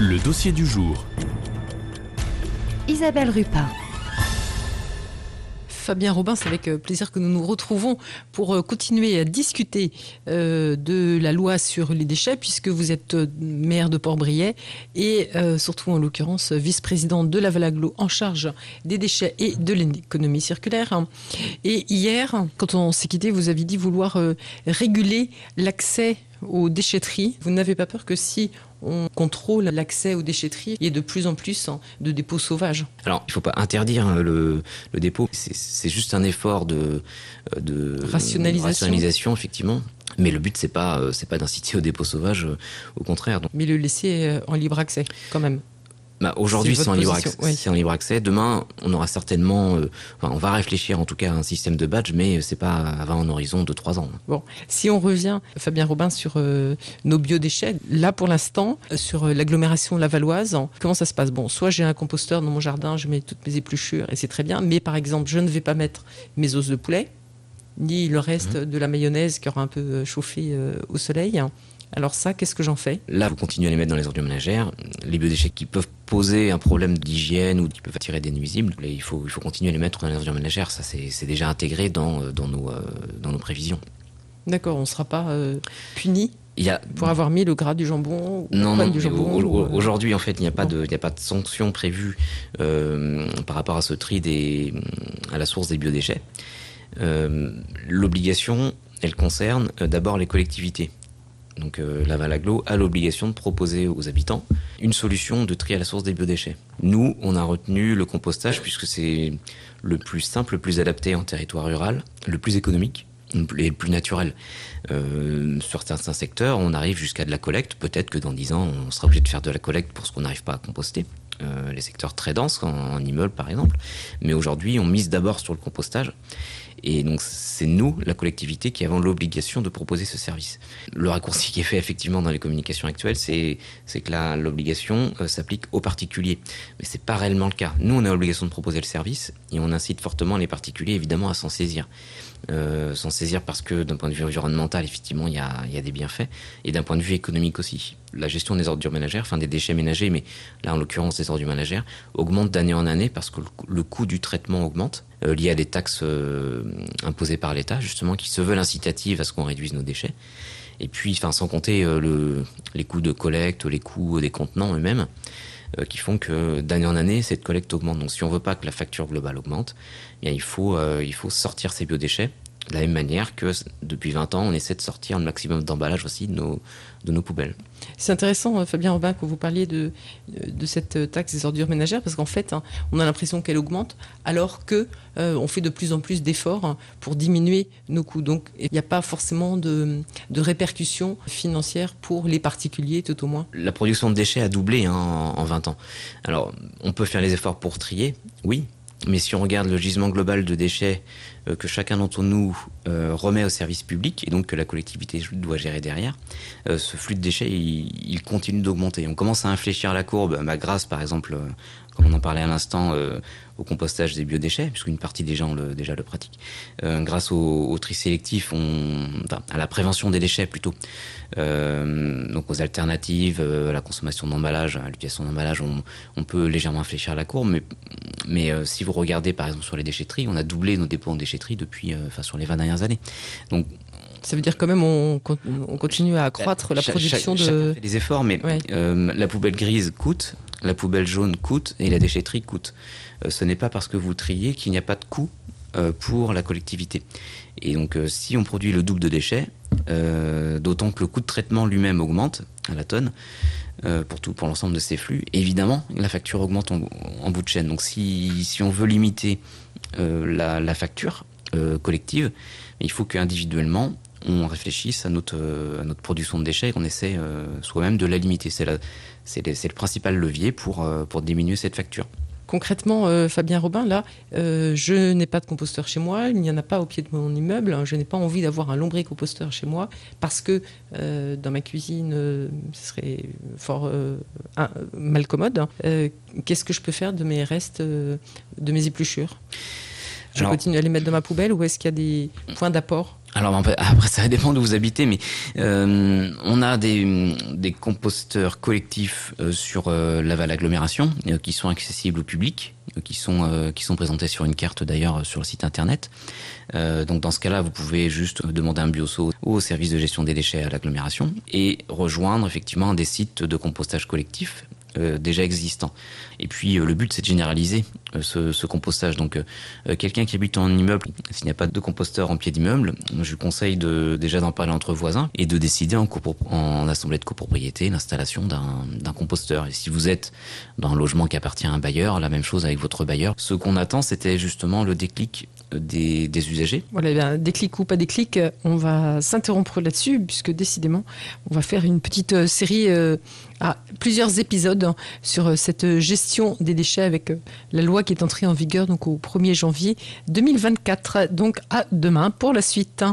Le dossier du jour. Isabelle Rupin. Fabien Robin, c'est avec euh, plaisir que nous nous retrouvons pour euh, continuer à discuter euh, de la loi sur les déchets, puisque vous êtes maire de Port-Briet et surtout en l'occurrence vice-présidente de la Valaglo en charge des déchets et de l'économie circulaire. Et hier, quand on s'est quitté, vous avez dit vouloir réguler l'accès aux déchetteries. Vous n'avez pas peur que si on contrôle l'accès aux déchetteries, il y ait de plus en plus hein, de dépôts sauvages Alors, il ne faut pas interdire hein, le, dépôt, c'est juste un effort de, euh, de rationalisation. effectivement. Mais le but, c'est pas, euh, c'est pas d'inciter au dépôt sauvage, euh, au contraire. Mais le laisser en libre accès, quand même. Bah, aujourd'hui, c'est en, libre accès, en libre accès. Demain, on aura certainement, euh, enfin, on va réfléchir en tout cas à un système de badge, mais c'est pas avant un horizon de trois ans. Bon, si on revient, Fabien Robin, sur euh, nos biodéchets, là pour l'instant, sur euh, l'agglomération lavalloise, comment ça se passe? Bon, soit j'ai un composteur dans mon jardin, je mets toutes mes épluchures et c'est très bien, mais par exemple, je ne vais pas mettre mes os de poulet, ni le reste mmh. de la mayonnaise qui aura un peu chauffé au soleil. Alors ça, qu'est-ce que j'en fais Là, vous continuez à les mettre dans les ordures ménagères. Les biodéchets qui peuvent poser un problème d'hygiène ou qui peuvent attirer des nuisibles, il faut, il faut continuer à les mettre dans les ordures ménagères. Ça, c'est déjà intégré dans, euh, dans, nos, euh, dans nos prévisions. D'accord, on ne sera pas euh, puni il y a... pour avoir mis le gras du jambon Non, non. Aujourd'hui, en fait, il n'y a pas de, il a pas de sanction prévue par rapport à ce tri des, à la source des biodéchets. L'obligation, elle concerne d'abord les collectivités. Donc euh, la Valaglo a l'obligation de proposer aux habitants une solution de tri à la source des biodéchets. Nous, on a retenu le compostage puisque c'est le plus simple, le plus adapté en territoire rural, le plus économique et le plus naturel. Euh, sur certains secteurs, on arrive jusqu'à de la collecte. Peut-être que dans 10 ans, on sera obligé de faire de la collecte pour ce qu'on n'arrive pas à composter. Euh, les secteurs très denses, en, en immeuble par exemple. Mais aujourd'hui, on mise d'abord sur le compostage. Et donc c'est nous, la collectivité, qui avons l'obligation de proposer ce service. Le raccourci qui est fait effectivement dans les communications actuelles, c'est que l'obligation euh, s'applique aux particuliers. Mais c'est pas réellement le cas. Nous, on a l'obligation de proposer le service et on incite fortement les particuliers évidemment à s'en saisir. Euh, s'en saisir parce que d'un point de vue environnemental, effectivement, il y a, y a des bienfaits, et d'un point de vue économique aussi. La gestion des ordures ménagères, enfin des déchets ménagers, mais là en l'occurrence des ordures ménagères, augmente d'année en année parce que le coût du traitement augmente, euh, lié à des taxes euh, imposées par l'État, justement, qui se veulent incitatives à ce qu'on réduise nos déchets. Et puis, sans compter le, les coûts de collecte, les coûts des contenants eux-mêmes. Euh, qui font que d'année en année, cette collecte augmente. Donc si on veut pas que la facture globale augmente, eh euh, il faut sortir ces biodéchets de la même manière que depuis 20 ans, on essaie de sortir le maximum d'emballage aussi de nos, de nos poubelles. C'est intéressant, euh, Fabien Robin, que vous parliez de, de cette taxe des ordures ménagères, parce qu'en fait, hein, on a l'impression qu'elle augmente, alors que euh, on fait de plus en plus d'efforts hein, pour diminuer nos coûts. Donc, il n'y a pas forcément de, de, répercussions financières pour les particuliers, tout au moins. La production de déchets a doublé hein, en, en 20 ans. Alors, on peut faire les efforts pour trier, oui, mais si on regarde le gisement global de déchets euh, que chacun d'entre nous euh, remet au service public et donc que la collectivité doit gérer derrière, euh, ce flux de déchets, il, continue d'augmenter. On commence à infléchir la courbe, bah, grâce par exemple, comme on en parlait à l'instant, au compostage des biodéchets, puisqu'une partie des gens le, déjà le pratiquent, euh, grâce au, tri sélectif, à la prévention des déchets plutôt, donc aux alternatives, à la consommation d'emballage, à l'utilisation d'emballage, on, on, peut légèrement infléchir la courbe, mais, mais euh, si vous regardez par exemple sur les déchetteries, on a doublé nos dépôts en déchetterie depuis, euh, enfin sur les 20 dernières années. Donc ça veut dire quand même on, on continue à accroître la production de. fait des efforts, mais euh, la poubelle grise coûte, la poubelle jaune coûte et la déchetterie coûte. Euh, ce n'est pas parce que vous triez qu'il n'y a pas de coût euh, pour la collectivité. Et donc, si on produit le double de déchets, d'autant que le coût de traitement lui-même augmente à la tonne pour tout, pour l'ensemble de ces flux, évidemment, la facture augmente en, bout de chaîne. Donc, si, si on veut limiter la, la, facture collective, il faut qu'individuellement, on réfléchisse à notre, à notre production de déchets et qu'on essaie soi-même de la limiter. C'est le principal levier pour, pour diminuer cette facture. Concrètement, euh, Fabien Robin, là, euh, je n'ai pas de composteur chez moi, il n'y en a pas au pied de mon immeuble, je n'ai pas envie d'avoir un lombricomposteur chez moi parce que euh, dans ma cuisine, ce serait fort mal commode. Qu'est-ce que je peux faire de mes restes, de mes épluchures? Je continue à les mettre dans ma poubelle ou est-ce qu'il y a des points d'apport? Alors après ça dépend d'où vous habitez, mais euh, on a des, des composteurs collectifs euh, sur euh, Laval agglomération euh, qui sont accessibles au public, qui sont qui sont présentés sur une carte d'ailleurs sur le site internet. donc dans ce cas-là, vous pouvez juste demander un bioso au service de gestion des déchets à l'agglomération et rejoindre effectivement des sites de compostage collectif déjà existants. Et puis euh, le but c'est de généraliser euh, ce, compostage. Donc quelqu'un qui habite en immeuble, s'il n'y a pas de composteur en pied d'immeuble, je conseille de, déjà d'en parler entre voisins et de décider en, en assemblée de copropriété l'installation d'un composteur. Et si vous êtes dans un logement qui appartient à un bailleur, la même chose avec votre bailleur. Ce qu'on attend c'était justement le déclic des, usagers. Voilà, bien, déclic ou pas déclic, on va s'interrompre là-dessus puisque décidément on va faire une petite série à plusieurs épisodes sur cette gestion des déchets avec la loi qui est entrée en vigueur donc au 1er janvier 2024. Donc à demain pour la suite.